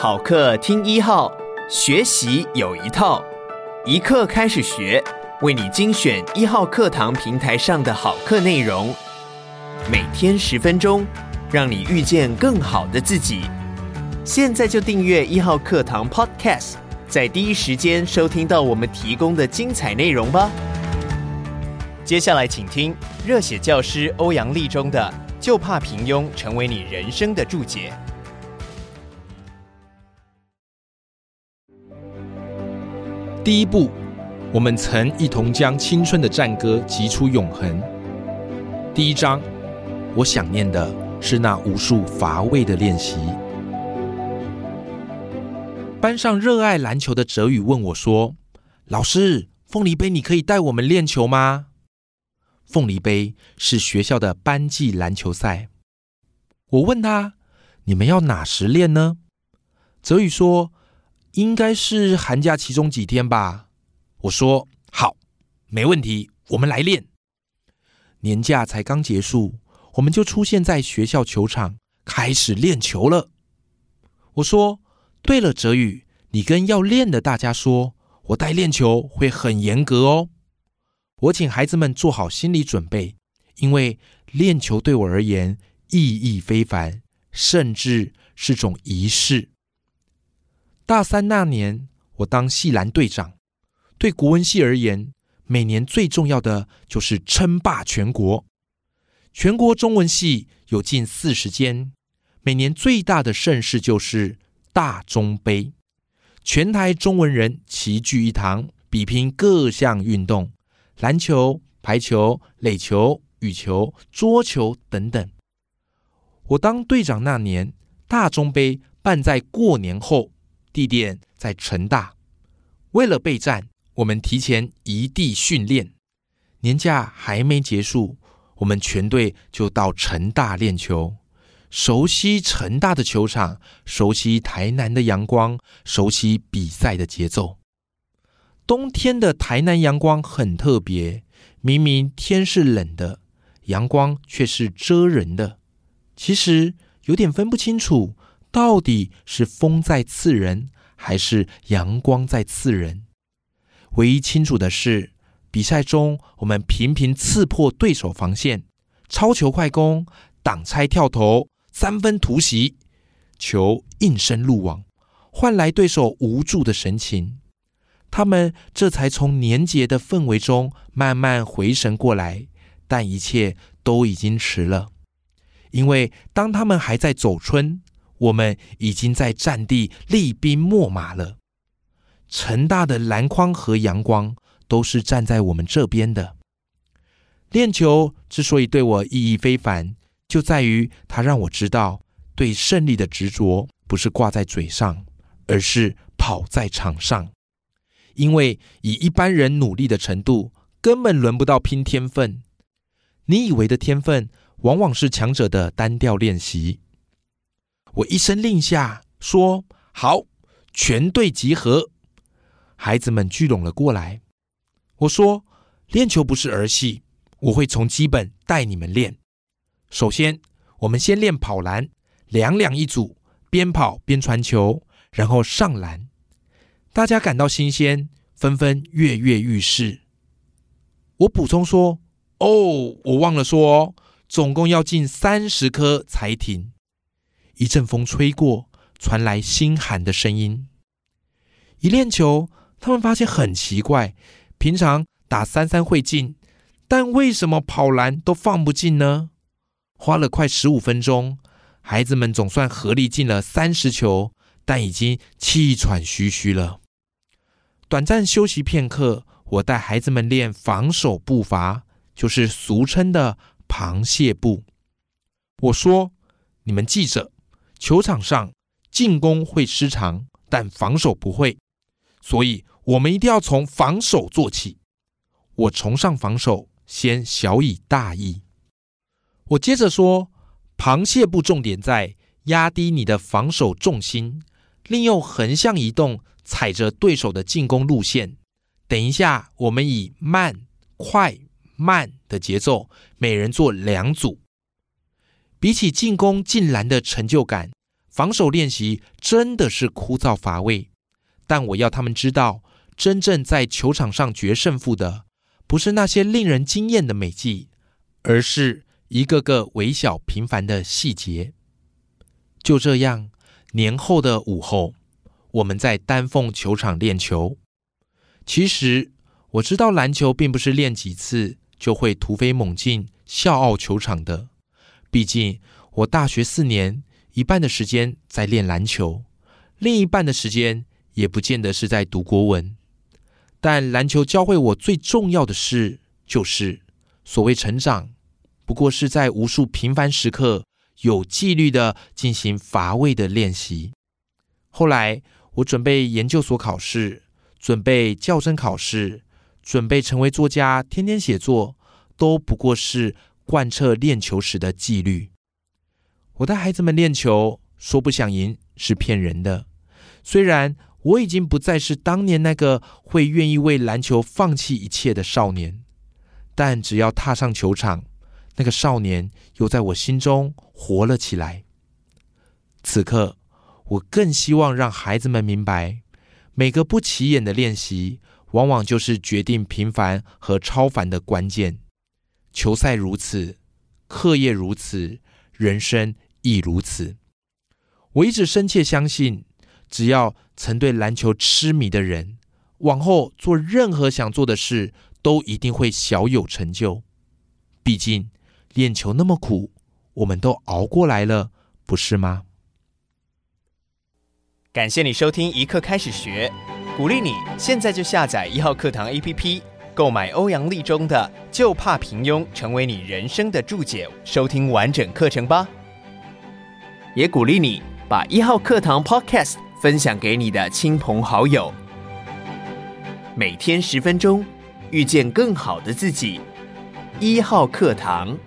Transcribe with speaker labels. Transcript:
Speaker 1: 好课听一号，学习有一套，一课开始学，为你精选一号课堂平台上的好课内容，每天十分钟，让你遇见更好的自己。现在就订阅一号课堂 Podcast，在第一时间收听到我们提供的精彩内容吧。接下来，请听热血教师欧阳立中的“就怕平庸成为你人生的注解”。
Speaker 2: 第一步，我们曾一同将青春的战歌击出永恒。第一章，我想念的是那无数乏味的练习。班上热爱篮球的哲宇问我说：“老师，凤梨杯，你可以带我们练球吗？”凤梨杯是学校的班际篮球赛。我问他：“你们要哪时练呢？”哲宇说：“应该是寒假其中几天吧。”我说：“好，没问题，我们来练。”年假才刚结束，我们就出现在学校球场，开始练球了。我说：“对了，哲宇，你跟要练的大家说，我带练球会很严格哦。”我请孩子们做好心理准备，因为练球对我而言意义非凡，甚至是种仪式。大三那年，我当系篮队长，对国文系而言，每年最重要的就是称霸全国。全国中文系有近四十间，每年最大的盛事就是大中杯，全台中文人齐聚一堂，比拼各项运动。篮球、排球、垒球、羽球、桌球等等。我当队长那年，大中杯办在过年后，地点在成大。为了备战，我们提前移地训练。年假还没结束，我们全队就到成大练球，熟悉成大的球场，熟悉台南的阳光，熟悉比赛的节奏。冬天的台南阳光很特别，明明天是冷的，阳光却是遮人的。其实有点分不清楚，到底是风在刺人，还是阳光在刺人。唯一清楚的是，比赛中我们频频刺破对手防线，超球快攻、挡拆跳投、三分突袭，球应声入网，换来对手无助的神情。他们这才从年节的氛围中慢慢回神过来，但一切都已经迟了。因为当他们还在走春，我们已经在战地厉兵秣马了。成大的篮筐和阳光都是站在我们这边的。练球之所以对我意义非凡，就在于它让我知道，对胜利的执着不是挂在嘴上，而是跑在场上。因为以一般人努力的程度，根本轮不到拼天分。你以为的天分，往往是强者的单调练习。我一声令下，说：“好，全队集合。”孩子们聚拢了过来。我说：“练球不是儿戏，我会从基本带你们练。首先，我们先练跑篮，两两一组，边跑边传球，然后上篮。”大家感到新鲜，纷纷跃跃欲试。我补充说：“哦，我忘了说，总共要进三十颗才停。”一阵风吹过，传来心寒的声音。一练球，他们发现很奇怪：平常打三三会进，但为什么跑篮都放不进呢？花了快十五分钟，孩子们总算合力进了三十球。但已经气喘吁吁了。短暂休息片刻，我带孩子们练防守步伐，就是俗称的螃蟹步。我说：“你们记着，球场上进攻会失常，但防守不会，所以我们一定要从防守做起。我崇尚防守，先小以大义。”我接着说：“螃蟹步重点在压低你的防守重心。”利用横向移动，踩着对手的进攻路线。等一下，我们以慢、快、慢的节奏，每人做两组。比起进攻进篮的成就感，防守练习真的是枯燥乏味，但我要他们知道，真正在球场上决胜负的，不是那些令人惊艳的美技，而是一个个微小平凡的细节。就这样，年后的午后，我们在丹凤球场练球。其实我知道篮球并不是练几次就会突飞猛进、笑傲球场的。毕竟我大学四年，一半的时间在练篮球，另一半的时间也不见得是在读国文。但篮球教会我最重要的事，就是所谓成长，不过是在无数平凡时刻有纪律的进行乏味的练习。后来我准备研究所考试，准备校甄考试，准备成为作家，天天写作，都不过是贯彻练球时的纪律。我带孩子们练球，说不想赢是骗人的。虽然我已经不再是当年那个会愿意为篮球放弃一切的少年，但只要踏上球场，那个少年又在我心中活了起来。此刻，我更希望让孩子们明白，每个不起眼的练习，往往就是决定平凡和超凡的关键。球赛如此，课业如此，人生亦如此。我一直深切相信，只要曾对篮球痴迷的人，往后做任何想做的事，都一定会小有成就。毕竟练球那么苦，我们都熬过来了，不是吗？
Speaker 1: 感谢你收听一刻开始学，鼓励你现在就下载一号课堂 APP，购买欧阳立中的《就怕平庸》，成为你人生的注解，收听完整课程吧。也鼓励你把一号课堂 Podcast 分享给你的亲朋好友，每天十分钟，遇见更好的自己。一号课堂。